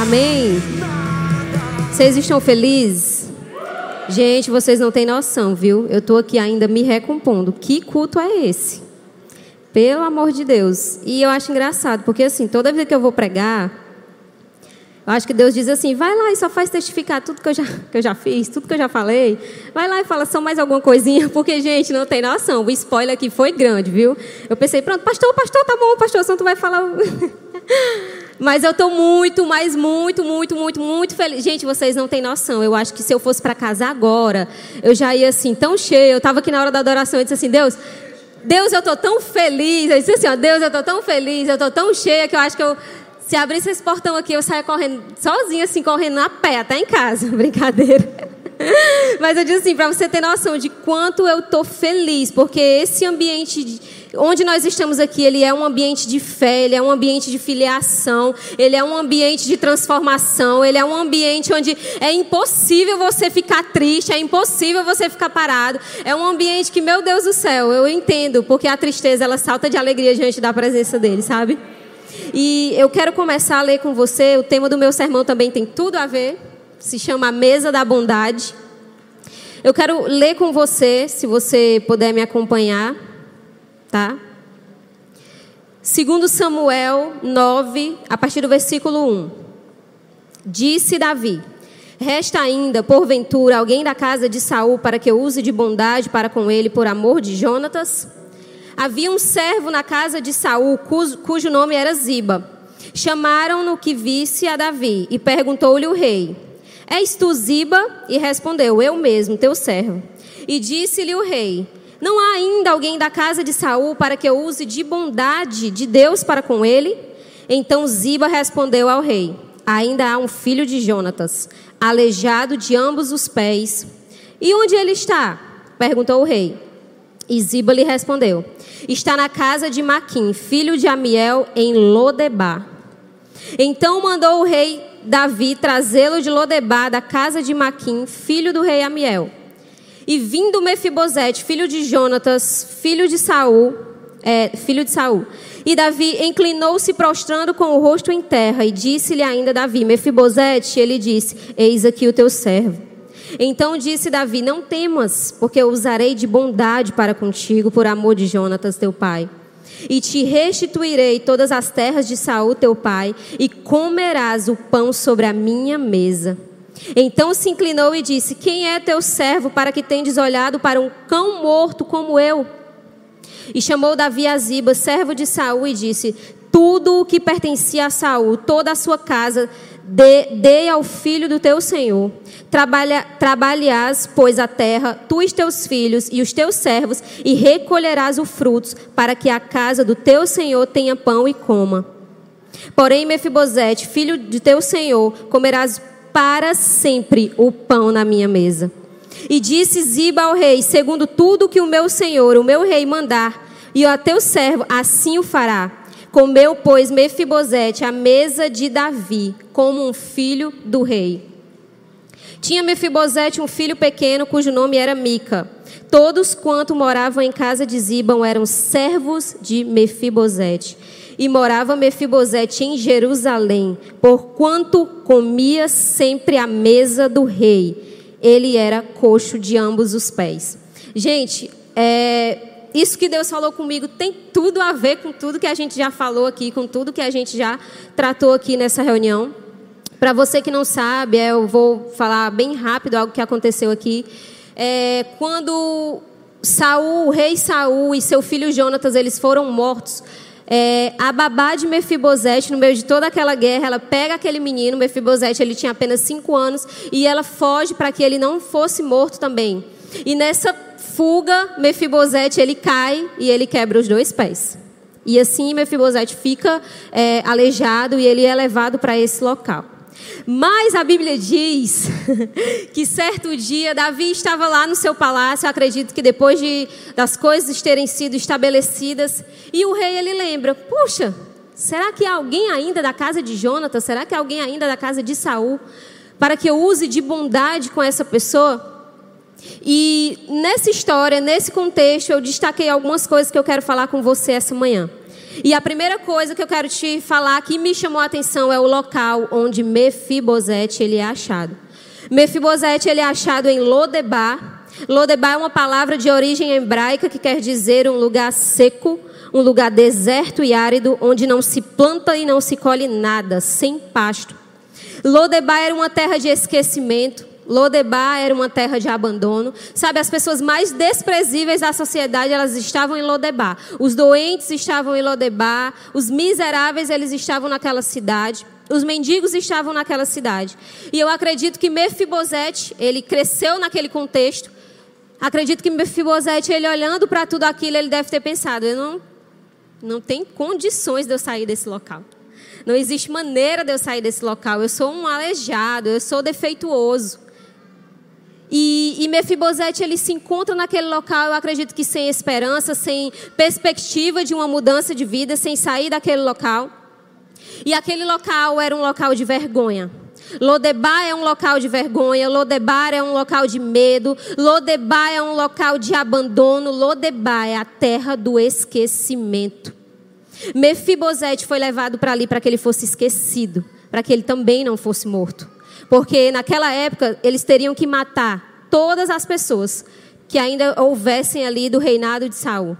Amém? Vocês estão felizes? Gente, vocês não têm noção, viu? Eu estou aqui ainda me recompondo. Que culto é esse? Pelo amor de Deus. E eu acho engraçado, porque assim, toda vez que eu vou pregar, eu acho que Deus diz assim: vai lá e só faz testificar tudo que eu já, que eu já fiz, tudo que eu já falei. Vai lá e fala só mais alguma coisinha, porque, gente, não tem noção. O spoiler aqui foi grande, viu? Eu pensei, pronto, pastor, pastor, tá bom, pastor, Santo vai falar. Mas eu estou muito, mas muito, muito, muito, muito feliz. Gente, vocês não têm noção. Eu acho que se eu fosse para casa agora, eu já ia assim, tão cheia. Eu estava aqui na hora da adoração e disse assim: Deus, Deus, eu estou tão feliz. Eu disse assim: ó, Deus, eu estou tão feliz, eu estou tão cheia que eu acho que eu, se abrisse esse portão aqui, eu saia correndo sozinha, assim, correndo a pé, até em casa. Brincadeira. Mas eu digo assim, para você ter noção de quanto eu estou feliz, porque esse ambiente onde nós estamos aqui, ele é um ambiente de fé, ele é um ambiente de filiação, ele é um ambiente de transformação, ele é um ambiente onde é impossível você ficar triste, é impossível você ficar parado. É um ambiente que, meu Deus do céu, eu entendo, porque a tristeza ela salta de alegria diante da presença dele, sabe? E eu quero começar a ler com você, o tema do meu sermão também tem tudo a ver se chama Mesa da Bondade. Eu quero ler com você, se você puder me acompanhar, tá? Segundo Samuel 9, a partir do versículo 1. Disse Davi: Resta ainda, porventura, alguém da casa de Saul para que eu use de bondade para com ele por amor de Jonatas? Havia um servo na casa de Saul, cujo, cujo nome era Ziba. Chamaram-no que visse a Davi e perguntou-lhe o rei: És tu Ziba? E respondeu: Eu mesmo, teu servo. E disse-lhe o rei: Não há ainda alguém da casa de Saul para que eu use de bondade de Deus para com ele? Então Ziba respondeu ao rei: Ainda há um filho de Jonatas, aleijado de ambos os pés. E onde ele está? perguntou o rei. E Ziba lhe respondeu: Está na casa de Maquim, filho de Amiel, em Lodebar. Então mandou o rei Davi trazê-lo de Lodebar, da casa de Maquim, filho do rei Amiel. E vindo Mefibosete, filho de Jonatas, filho de Saul, é, filho de Saul. E Davi inclinou-se prostrando com o rosto em terra e disse-lhe ainda Davi, Mefibosete, ele disse: Eis aqui o teu servo. Então disse Davi: Não temas, porque eu usarei de bondade para contigo por amor de Jonatas teu pai e te restituirei todas as terras de Saul teu pai, e comerás o pão sobre a minha mesa. Então se inclinou e disse: Quem é teu servo para que tendes olhado para um cão morto como eu? E chamou Davi a Ziba, servo de Saul, e disse: Tudo o que pertencia a Saul, toda a sua casa, dê, dê ao filho do teu senhor. Trabalha, pois, a terra, tu e teus filhos e os teus servos, e recolherás os frutos, para que a casa do teu senhor tenha pão e coma. Porém, Mefibosete, filho de teu senhor, comerás para sempre o pão na minha mesa. E disse Ziba ao rei: Segundo tudo que o meu senhor, o meu rei, mandar, e a teu servo assim o fará. Comeu, pois, Mefibosete a mesa de Davi, como um filho do rei. Tinha Mefibosete um filho pequeno, cujo nome era Mica. Todos quanto moravam em casa de Zibam eram servos de Mefibosete. E morava Mefibosete em Jerusalém, porquanto comia sempre à mesa do rei. Ele era coxo de ambos os pés. Gente, é, isso que Deus falou comigo tem tudo a ver com tudo que a gente já falou aqui, com tudo que a gente já tratou aqui nessa reunião. Para você que não sabe, é, eu vou falar bem rápido algo que aconteceu aqui. É, quando Saul, o rei Saul e seu filho Jonatas, eles foram mortos. É, a babá de Mefibosete, no meio de toda aquela guerra, ela pega aquele menino, Mefibosete, ele tinha apenas cinco anos, e ela foge para que ele não fosse morto também. E nessa fuga, Mefibosete ele cai e ele quebra os dois pés. E assim Mefibosete fica é, aleijado e ele é levado para esse local. Mas a Bíblia diz que certo dia Davi estava lá no seu palácio, acredito que depois de, das coisas terem sido estabelecidas, e o rei ele lembra: puxa, será que alguém ainda da casa de Jonatas? Será que alguém ainda da casa de Saul? Para que eu use de bondade com essa pessoa? E nessa história, nesse contexto, eu destaquei algumas coisas que eu quero falar com você essa manhã. E a primeira coisa que eu quero te falar que me chamou a atenção é o local onde Mefibosete ele é achado. Mefibosete ele é achado em Lodebar. Lodebar é uma palavra de origem hebraica que quer dizer um lugar seco, um lugar deserto e árido, onde não se planta e não se colhe nada, sem pasto. Lodebar era uma terra de esquecimento. Lodebar era uma terra de abandono. Sabe, as pessoas mais desprezíveis da sociedade, elas estavam em Lodebar. Os doentes estavam em Lodebar, os miseráveis, eles estavam naquela cidade. Os mendigos estavam naquela cidade. E eu acredito que Mefibosete, ele cresceu naquele contexto. Acredito que Mefibosete, ele olhando para tudo aquilo, ele deve ter pensado, eu não não tem condições de eu sair desse local. Não existe maneira de eu sair desse local. Eu sou um aleijado, eu sou defeituoso. E, e Mefibosete ele se encontra naquele local, eu acredito que sem esperança, sem perspectiva de uma mudança de vida, sem sair daquele local. E aquele local era um local de vergonha. Lodebar é um local de vergonha, Lodebar é um local de medo, Lodebar é um local de abandono, Lodebar é a terra do esquecimento. Mefibosete foi levado para ali para que ele fosse esquecido, para que ele também não fosse morto. Porque naquela época eles teriam que matar todas as pessoas que ainda houvessem ali do reinado de Saul.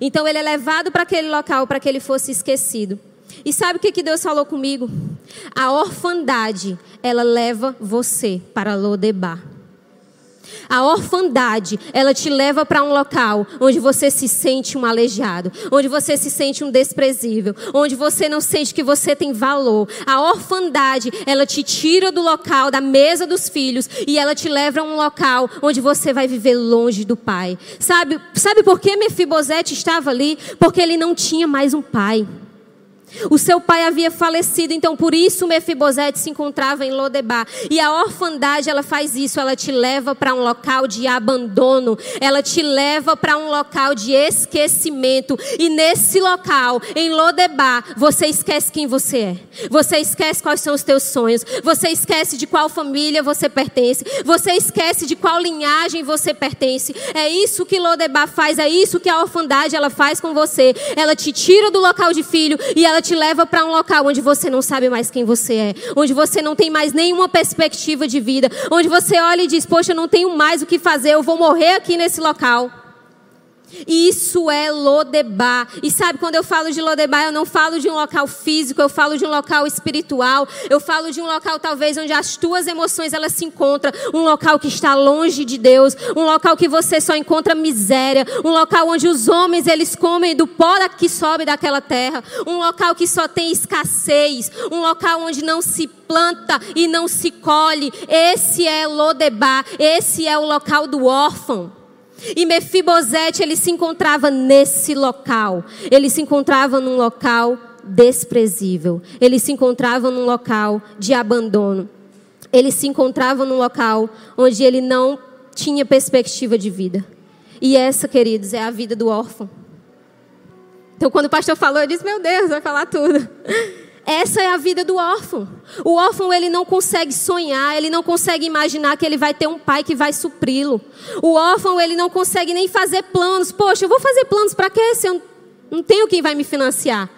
Então ele é levado para aquele local para que ele fosse esquecido. E sabe o que, que Deus falou comigo? A orfandade, ela leva você para Lodebar. A orfandade, ela te leva para um local onde você se sente um aleijado, onde você se sente um desprezível, onde você não sente que você tem valor. A orfandade, ela te tira do local, da mesa dos filhos, e ela te leva a um local onde você vai viver longe do pai. Sabe, sabe por que Mefibosete estava ali? Porque ele não tinha mais um pai. O seu pai havia falecido, então por isso Mefibosete se encontrava em Lodebar. E a orfandade, ela faz isso, ela te leva para um local de abandono, ela te leva para um local de esquecimento. E nesse local, em Lodebar, você esquece quem você é. Você esquece quais são os teus sonhos. Você esquece de qual família você pertence. Você esquece de qual linhagem você pertence. É isso que Lodebar faz, é isso que a orfandade ela faz com você. Ela te tira do local de filho e ela ela te leva para um local onde você não sabe mais quem você é, onde você não tem mais nenhuma perspectiva de vida, onde você olha e diz: Poxa, eu não tenho mais o que fazer, eu vou morrer aqui nesse local. Isso é Lodebar. E sabe, quando eu falo de Lodebar, eu não falo de um local físico, eu falo de um local espiritual, eu falo de um local talvez onde as tuas emoções elas se encontram, um local que está longe de Deus, um local que você só encontra miséria, um local onde os homens eles comem do pó que sobe daquela terra, um local que só tem escassez, um local onde não se planta e não se colhe. Esse é Lodebar, esse é o local do órfão. E Mefibosete, ele se encontrava nesse local. Ele se encontrava num local desprezível. Ele se encontrava num local de abandono. Ele se encontrava num local onde ele não tinha perspectiva de vida. E essa, queridos, é a vida do órfão. Então, quando o pastor falou, eu disse: Meu Deus, vai falar tudo. Essa é a vida do órfão. O órfão ele não consegue sonhar, ele não consegue imaginar que ele vai ter um pai que vai supri-lo. O órfão ele não consegue nem fazer planos. Poxa, eu vou fazer planos para quê se eu não tenho quem vai me financiar?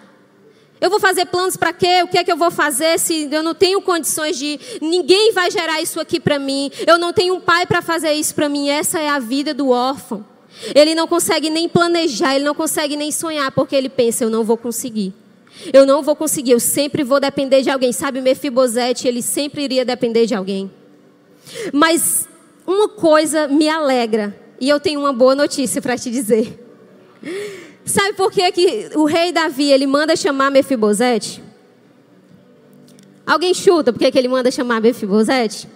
Eu vou fazer planos para quê? O que é que eu vou fazer se eu não tenho condições de ninguém vai gerar isso aqui para mim? Eu não tenho um pai para fazer isso para mim. Essa é a vida do órfão. Ele não consegue nem planejar, ele não consegue nem sonhar porque ele pensa eu não vou conseguir. Eu não vou conseguir, eu sempre vou depender de alguém. Sabe, Mefibosete, ele sempre iria depender de alguém. Mas uma coisa me alegra, e eu tenho uma boa notícia para te dizer. Sabe por que, que o rei Davi ele manda chamar Mefibosete? Alguém chuta por que, que ele manda chamar Mefibosete?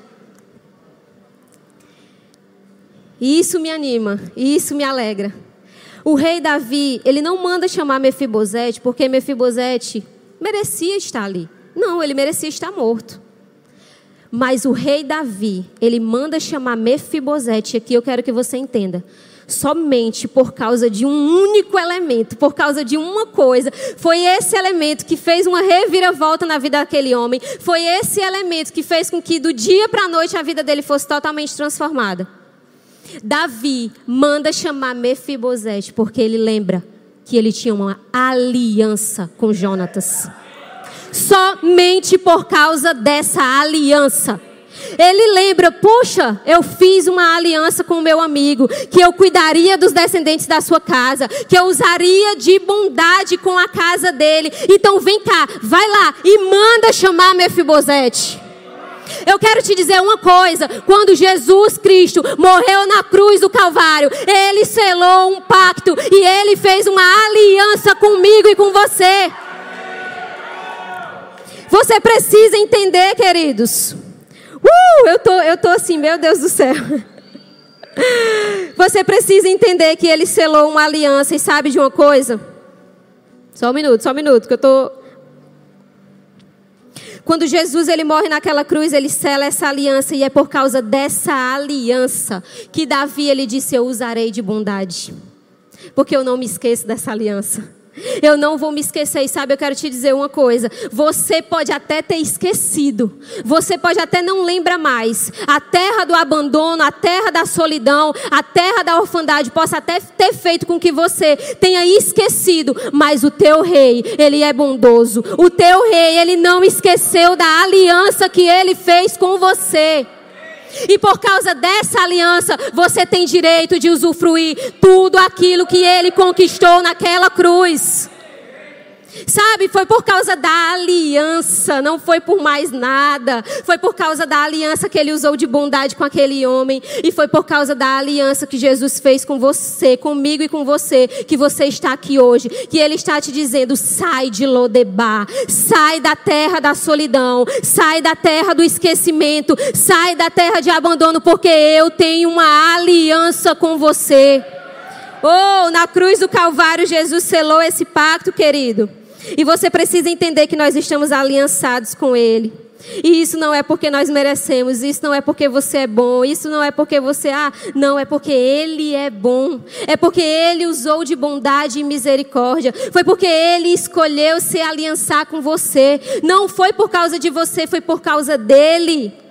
E isso me anima, e isso me alegra. O rei Davi, ele não manda chamar Mefibosete porque Mefibosete merecia estar ali. Não, ele merecia estar morto. Mas o rei Davi, ele manda chamar Mefibosete, aqui eu quero que você entenda. Somente por causa de um único elemento, por causa de uma coisa. Foi esse elemento que fez uma reviravolta na vida daquele homem. Foi esse elemento que fez com que do dia para a noite a vida dele fosse totalmente transformada. Davi manda chamar Mefibosete porque ele lembra que ele tinha uma aliança com Jonatas. Somente por causa dessa aliança. Ele lembra, puxa, eu fiz uma aliança com o meu amigo, que eu cuidaria dos descendentes da sua casa, que eu usaria de bondade com a casa dele. Então vem cá, vai lá e manda chamar Mefibosete. Eu quero te dizer uma coisa: quando Jesus Cristo morreu na cruz do Calvário, ele selou um pacto e ele fez uma aliança comigo e com você. Você precisa entender, queridos. Uh, eu tô, eu tô assim, meu Deus do céu. Você precisa entender que ele selou uma aliança e sabe de uma coisa? Só um minuto, só um minuto, que eu tô. Quando Jesus ele morre naquela cruz, ele sela essa aliança e é por causa dessa aliança que Davi ele disse: "Eu usarei de bondade". Porque eu não me esqueço dessa aliança. Eu não vou me esquecer, e sabe, eu quero te dizer uma coisa. Você pode até ter esquecido, você pode até não lembrar mais. A terra do abandono, a terra da solidão, a terra da orfandade possa até ter feito com que você tenha esquecido, mas o teu rei, ele é bondoso. O teu rei, ele não esqueceu da aliança que ele fez com você. E por causa dessa aliança, você tem direito de usufruir tudo aquilo que ele conquistou naquela cruz. Sabe, foi por causa da aliança, não foi por mais nada. Foi por causa da aliança que ele usou de bondade com aquele homem. E foi por causa da aliança que Jesus fez com você, comigo e com você, que você está aqui hoje. Que ele está te dizendo: sai de Lodebar, sai da terra da solidão, sai da terra do esquecimento, sai da terra de abandono, porque eu tenho uma aliança com você. Oh, na cruz do Calvário, Jesus selou esse pacto, querido. E você precisa entender que nós estamos aliançados com Ele. E isso não é porque nós merecemos, isso não é porque você é bom, isso não é porque você, ah, não, é porque Ele é bom. É porque Ele usou de bondade e misericórdia. Foi porque Ele escolheu se aliançar com você. Não foi por causa de você, foi por causa dEle.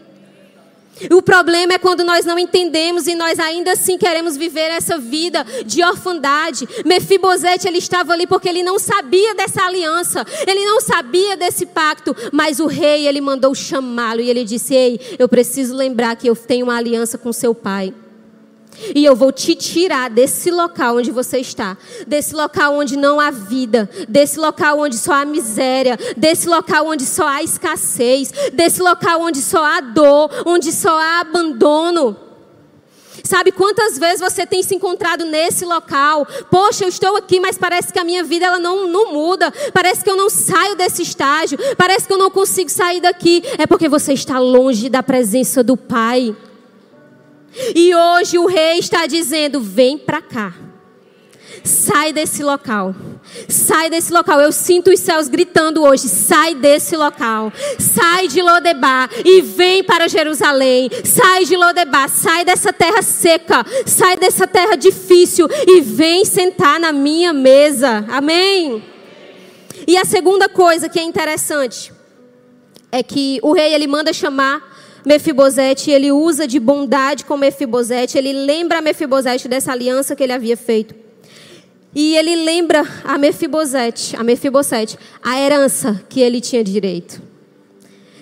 O problema é quando nós não entendemos e nós ainda assim queremos viver essa vida de orfandade. Mefibosete, ele estava ali porque ele não sabia dessa aliança, ele não sabia desse pacto, mas o rei, ele mandou chamá-lo e ele disse: Ei, eu preciso lembrar que eu tenho uma aliança com seu pai. E eu vou te tirar desse local onde você está, desse local onde não há vida, desse local onde só há miséria, desse local onde só há escassez, desse local onde só há dor, onde só há abandono. Sabe quantas vezes você tem se encontrado nesse local? Poxa, eu estou aqui, mas parece que a minha vida ela não, não muda. Parece que eu não saio desse estágio. Parece que eu não consigo sair daqui. É porque você está longe da presença do Pai. E hoje o rei está dizendo: vem para cá. Sai desse local. Sai desse local. Eu sinto os céus gritando hoje: sai desse local. Sai de Lodebar e vem para Jerusalém. Sai de Lodebar. Sai dessa terra seca. Sai dessa terra difícil e vem sentar na minha mesa. Amém. E a segunda coisa que é interessante é que o rei ele manda chamar Mefibosete, ele usa de bondade com Mefibosete, ele lembra a Mefibosete dessa aliança que ele havia feito. E ele lembra a Mefibosete, a Mefibosete, a herança que ele tinha direito.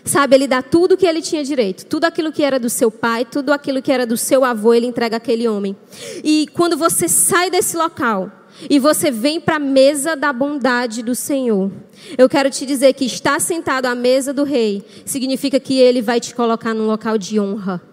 Sabe, ele dá tudo que ele tinha direito, tudo aquilo que era do seu pai, tudo aquilo que era do seu avô, ele entrega aquele homem. E quando você sai desse local, e você vem para a mesa da bondade do Senhor. Eu quero te dizer que estar sentado à mesa do rei significa que ele vai te colocar num local de honra.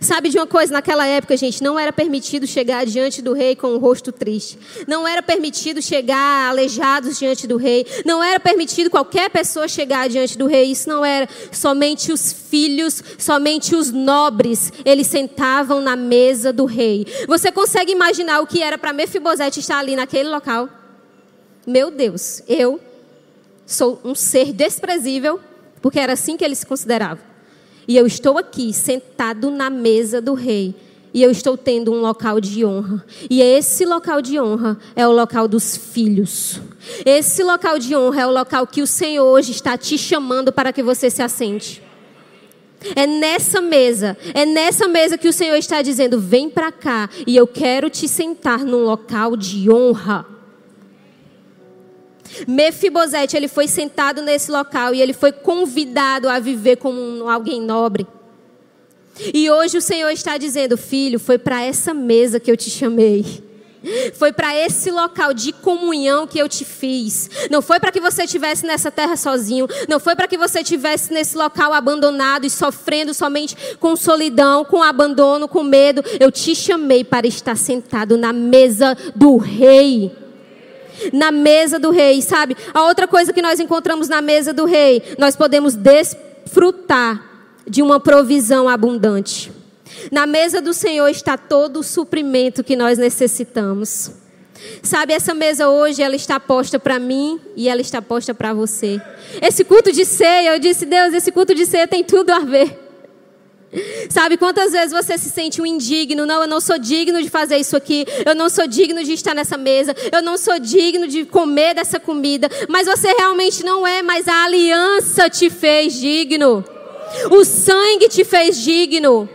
Sabe de uma coisa? Naquela época, gente, não era permitido chegar diante do rei com o rosto triste. Não era permitido chegar aleijados diante do rei. Não era permitido qualquer pessoa chegar diante do rei. Isso não era. Somente os filhos, somente os nobres, eles sentavam na mesa do rei. Você consegue imaginar o que era para Mefibosete estar ali naquele local? Meu Deus, eu sou um ser desprezível, porque era assim que ele se considerava. E eu estou aqui, sentado na mesa do rei. E eu estou tendo um local de honra. E esse local de honra é o local dos filhos. Esse local de honra é o local que o Senhor hoje está te chamando para que você se assente. É nessa mesa, é nessa mesa que o Senhor está dizendo: vem para cá e eu quero te sentar num local de honra. Mefibosete, ele foi sentado nesse local e ele foi convidado a viver como alguém nobre. E hoje o Senhor está dizendo, filho, foi para essa mesa que eu te chamei. Foi para esse local de comunhão que eu te fiz. Não foi para que você estivesse nessa terra sozinho. Não foi para que você estivesse nesse local abandonado e sofrendo somente com solidão, com abandono, com medo. Eu te chamei para estar sentado na mesa do rei. Na mesa do rei, sabe? A outra coisa que nós encontramos na mesa do rei, nós podemos desfrutar de uma provisão abundante. Na mesa do Senhor está todo o suprimento que nós necessitamos. Sabe, essa mesa hoje, ela está posta para mim e ela está posta para você. Esse culto de ceia, eu disse, Deus, esse culto de ceia tem tudo a ver. Sabe quantas vezes você se sente um indigno? Não, eu não sou digno de fazer isso aqui. Eu não sou digno de estar nessa mesa. Eu não sou digno de comer dessa comida. Mas você realmente não é, mas a aliança te fez digno. O sangue te fez digno.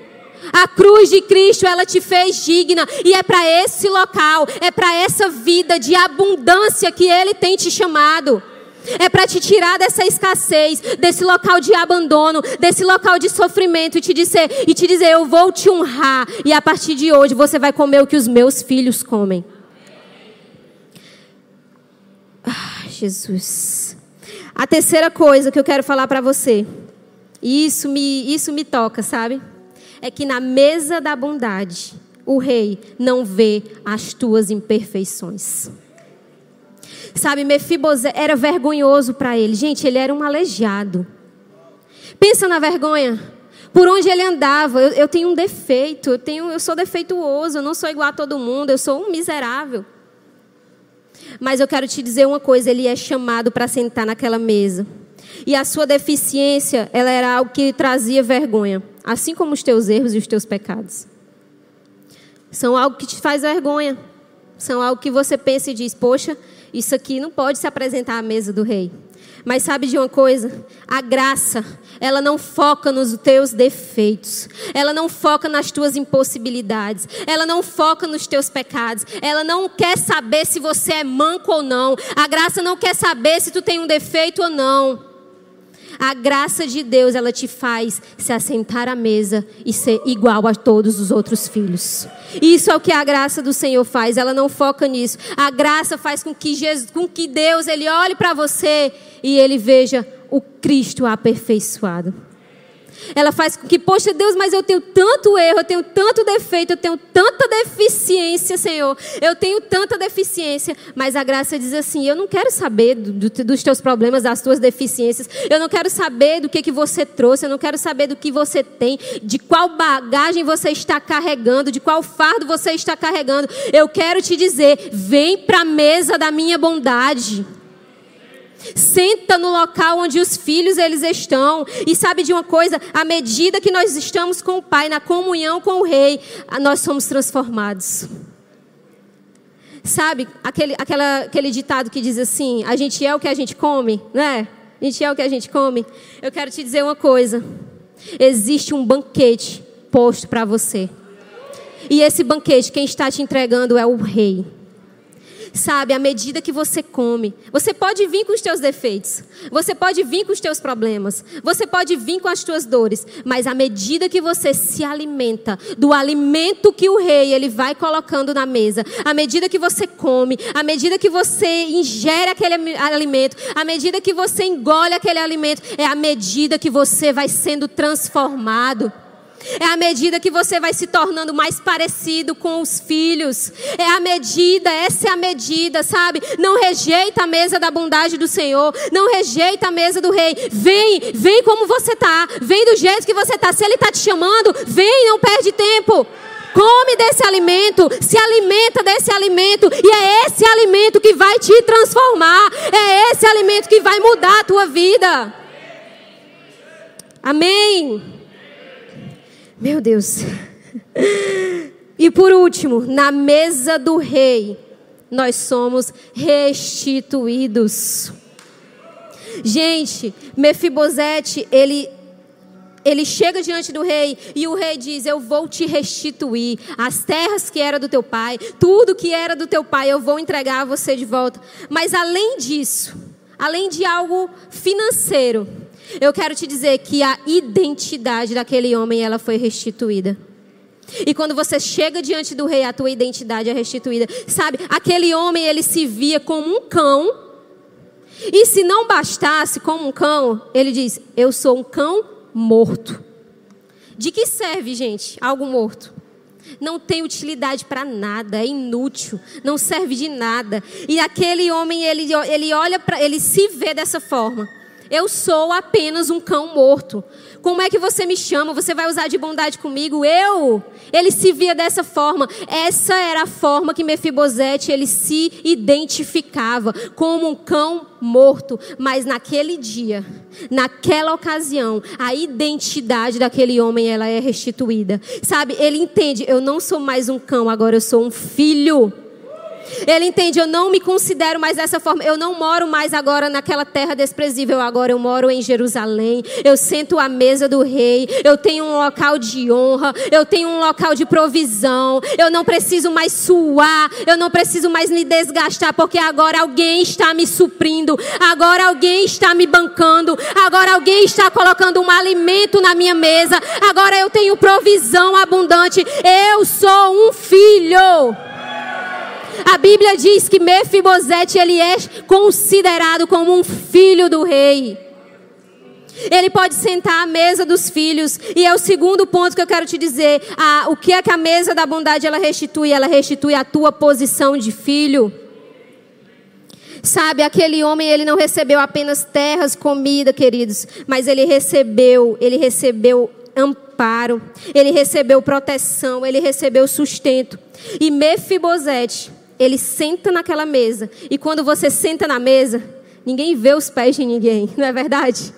A cruz de Cristo, ela te fez digna. E é para esse local, é para essa vida de abundância que Ele tem te chamado. É para te tirar dessa escassez, desse local de abandono, desse local de sofrimento e te dizer, e te dizer, eu vou te honrar e a partir de hoje você vai comer o que os meus filhos comem. Ah, Jesus. A terceira coisa que eu quero falar para você, e isso me, isso me toca, sabe? é que na mesa da bondade, o rei não vê as tuas imperfeições. Sabe, Mefibosé era vergonhoso para ele. Gente, ele era um aleijado. Pensa na vergonha. Por onde ele andava, eu, eu tenho um defeito, eu, tenho, eu sou defeituoso, eu não sou igual a todo mundo, eu sou um miserável. Mas eu quero te dizer uma coisa: ele é chamado para sentar naquela mesa. E a sua deficiência, ela era algo que trazia vergonha assim como os teus erros e os teus pecados. São algo que te faz vergonha. São algo que você pensa e diz: Poxa, isso aqui não pode se apresentar à mesa do rei. Mas sabe de uma coisa? A graça, ela não foca nos teus defeitos. Ela não foca nas tuas impossibilidades. Ela não foca nos teus pecados. Ela não quer saber se você é manco ou não. A graça não quer saber se tu tem um defeito ou não. A graça de Deus, ela te faz se assentar à mesa e ser igual a todos os outros filhos. Isso é o que a graça do Senhor faz, ela não foca nisso. A graça faz com que, Jesus, com que Deus ele olhe para você e ele veja o Cristo aperfeiçoado. Ela faz com que, poxa Deus, mas eu tenho tanto erro, eu tenho tanto defeito, eu tenho tanta deficiência, Senhor. Eu tenho tanta deficiência. Mas a graça diz assim: eu não quero saber do, do, dos teus problemas, das tuas deficiências. Eu não quero saber do que, que você trouxe. Eu não quero saber do que você tem, de qual bagagem você está carregando, de qual fardo você está carregando. Eu quero te dizer: vem para a mesa da minha bondade. Senta no local onde os filhos eles estão. E sabe de uma coisa? À medida que nós estamos com o Pai, na comunhão com o Rei, nós somos transformados. Sabe aquele, aquela, aquele ditado que diz assim: a gente é o que a gente come, né? A gente é o que a gente come. Eu quero te dizer uma coisa: existe um banquete posto para você. E esse banquete, quem está te entregando é o Rei. Sabe, à medida que você come, você pode vir com os teus defeitos, você pode vir com os teus problemas, você pode vir com as tuas dores, mas à medida que você se alimenta do alimento que o rei ele vai colocando na mesa, à medida que você come, à medida que você ingere aquele alimento, à medida que você engole aquele alimento, é à medida que você vai sendo transformado. É a medida que você vai se tornando mais parecido com os filhos. É a medida, essa é a medida, sabe? Não rejeita a mesa da bondade do Senhor. Não rejeita a mesa do rei. Vem, vem como você tá. Vem do jeito que você tá. Se ele tá te chamando, vem, não perde tempo. Come desse alimento, se alimenta desse alimento, e é esse alimento que vai te transformar, é esse alimento que vai mudar a tua vida. Amém. Meu Deus. E por último, na mesa do rei, nós somos restituídos. Gente, Mefibosete, ele ele chega diante do rei e o rei diz: Eu vou te restituir as terras que era do teu pai, tudo que era do teu pai, eu vou entregar a você de volta. Mas além disso, além de algo financeiro, eu quero te dizer que a identidade daquele homem ela foi restituída. E quando você chega diante do rei, a tua identidade é restituída. Sabe, aquele homem ele se via como um cão. E se não bastasse como um cão, ele diz: Eu sou um cão morto. De que serve, gente, algo morto? Não tem utilidade para nada, é inútil, não serve de nada. E aquele homem, ele, ele olha para, ele se vê dessa forma. Eu sou apenas um cão morto. Como é que você me chama? Você vai usar de bondade comigo? Eu? Ele se via dessa forma. Essa era a forma que Mefibosete ele se identificava como um cão morto. Mas naquele dia, naquela ocasião, a identidade daquele homem ela é restituída. Sabe? Ele entende. Eu não sou mais um cão. Agora eu sou um filho. Ele entende, eu não me considero mais dessa forma. Eu não moro mais agora naquela terra desprezível. Agora eu moro em Jerusalém. Eu sento à mesa do rei. Eu tenho um local de honra. Eu tenho um local de provisão. Eu não preciso mais suar. Eu não preciso mais me desgastar. Porque agora alguém está me suprindo. Agora alguém está me bancando. Agora alguém está colocando um alimento na minha mesa. Agora eu tenho provisão abundante. Eu sou um filho. A Bíblia diz que Mefibosete ele é considerado como um filho do rei. Ele pode sentar à mesa dos filhos. E é o segundo ponto que eu quero te dizer. Ah, o que é que a mesa da bondade ela restitui? Ela restitui a tua posição de filho. Sabe, aquele homem, ele não recebeu apenas terras, comida, queridos, mas ele recebeu, ele recebeu amparo, ele recebeu proteção, ele recebeu sustento. E Mefibosete, ele senta naquela mesa. E quando você senta na mesa, ninguém vê os pés de ninguém, não é verdade?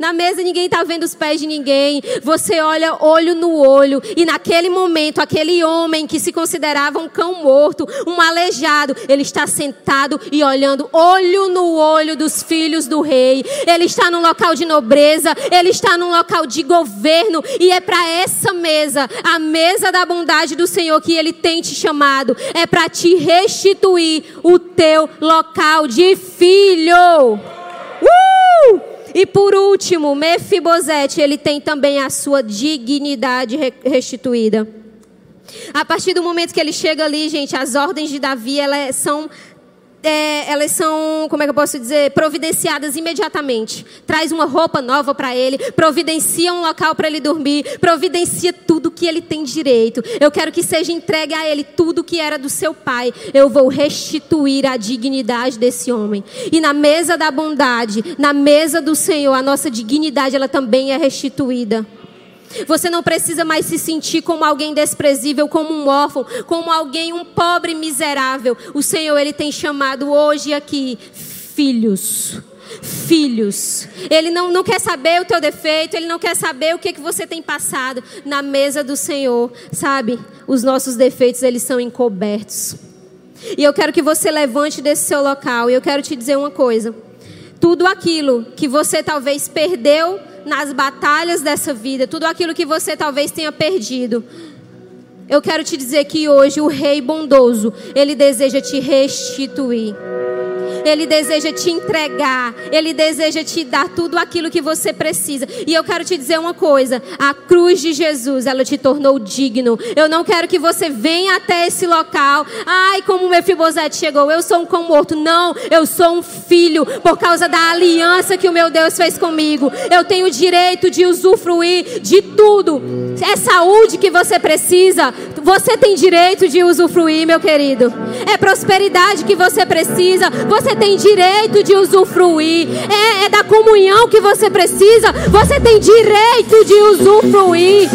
Na mesa ninguém está vendo os pés de ninguém. Você olha olho no olho. E naquele momento, aquele homem que se considerava um cão morto, um aleijado, ele está sentado e olhando olho no olho dos filhos do rei. Ele está num local de nobreza, ele está num local de governo. E é para essa mesa, a mesa da bondade do Senhor, que ele tem te chamado. É para te restituir o teu local de filho. E por último, Mefibosete, ele tem também a sua dignidade restituída. A partir do momento que ele chega ali, gente, as ordens de Davi, elas são é, elas são, como é que eu posso dizer, providenciadas imediatamente. Traz uma roupa nova para ele, providencia um local para ele dormir, providencia tudo que ele tem direito. Eu quero que seja entregue a ele tudo que era do seu pai. Eu vou restituir a dignidade desse homem. E na mesa da bondade, na mesa do Senhor, a nossa dignidade ela também é restituída. Você não precisa mais se sentir como alguém desprezível, como um órfão, como alguém, um pobre miserável. O Senhor, Ele tem chamado hoje aqui filhos. Filhos, Ele não, não quer saber o teu defeito, Ele não quer saber o que, que você tem passado na mesa do Senhor, sabe? Os nossos defeitos, eles são encobertos. E eu quero que você levante desse seu local, e eu quero te dizer uma coisa: tudo aquilo que você talvez perdeu nas batalhas dessa vida, tudo aquilo que você talvez tenha perdido. Eu quero te dizer que hoje o Rei bondoso, ele deseja te restituir. Ele deseja te entregar, Ele deseja te dar tudo aquilo que você precisa. E eu quero te dizer uma coisa: a cruz de Jesus, ela te tornou digno. Eu não quero que você venha até esse local. Ai, como o Mefibosete chegou, eu sou um cão morto. Não, eu sou um filho por causa da aliança que o meu Deus fez comigo. Eu tenho o direito de usufruir de tudo. É saúde que você precisa, você tem direito de usufruir, meu querido. É prosperidade que você precisa, você tem direito de usufruir. É, é da comunhão que você precisa, você tem direito de usufruir.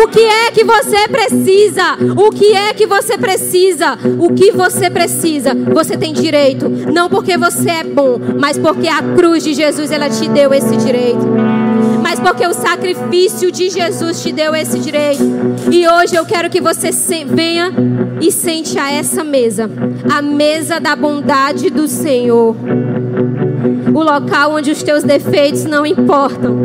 O que é que você precisa? O que é que você precisa? O que você precisa? Você tem direito, não porque você é bom, mas porque a cruz de Jesus ela te deu esse direito mas porque o sacrifício de Jesus te deu esse direito. E hoje eu quero que você venha e sente a essa mesa, a mesa da bondade do Senhor. o local onde os teus defeitos não importam.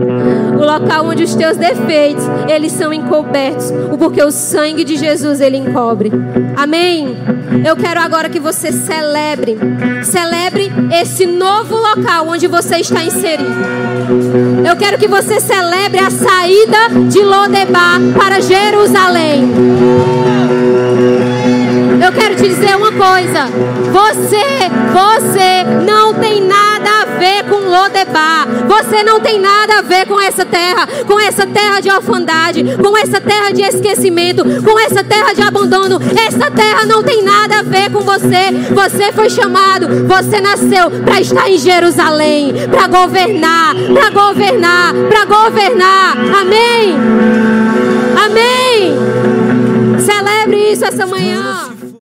O local onde os teus defeitos, eles são encobertos, porque o sangue de Jesus ele encobre. Amém. Eu quero agora que você celebre, celebre esse novo local onde você está inserido. Eu quero que você celebre a saída de Lodebar para Jerusalém. Quero te dizer uma coisa. Você, você não tem nada a ver com Lodebar. Você não tem nada a ver com essa terra, com essa terra de orfandade, com essa terra de esquecimento, com essa terra de abandono. Essa terra não tem nada a ver com você. Você foi chamado, você nasceu para estar em Jerusalém, para governar, para governar, para governar. Amém. Amém. Celebre isso essa manhã.